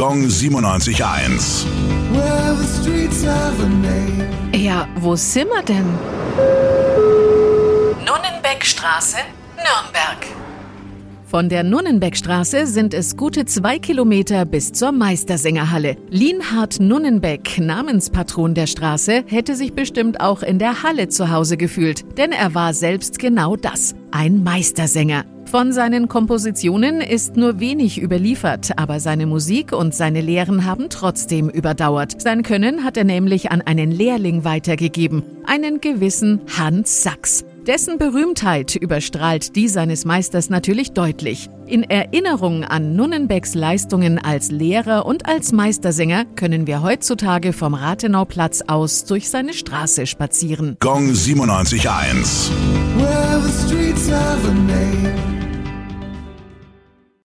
Gong 97.1. Well, the streets have a name. Ja, wo sind wir denn? Nunnenbeckstraße, Nürnberg. Von der Nunnenbeckstraße sind es gute zwei Kilometer bis zur Meistersängerhalle. Lienhard Nunnenbeck, Namenspatron der Straße, hätte sich bestimmt auch in der Halle zu Hause gefühlt, denn er war selbst genau das, ein Meistersänger. Von seinen Kompositionen ist nur wenig überliefert, aber seine Musik und seine Lehren haben trotzdem überdauert. Sein Können hat er nämlich an einen Lehrling weitergegeben, einen gewissen Hans Sachs. Dessen Berühmtheit überstrahlt die seines Meisters natürlich deutlich. In Erinnerung an Nunnenbecks Leistungen als Lehrer und als Meistersänger können wir heutzutage vom Rathenauplatz aus durch seine Straße spazieren. Gong 97.1.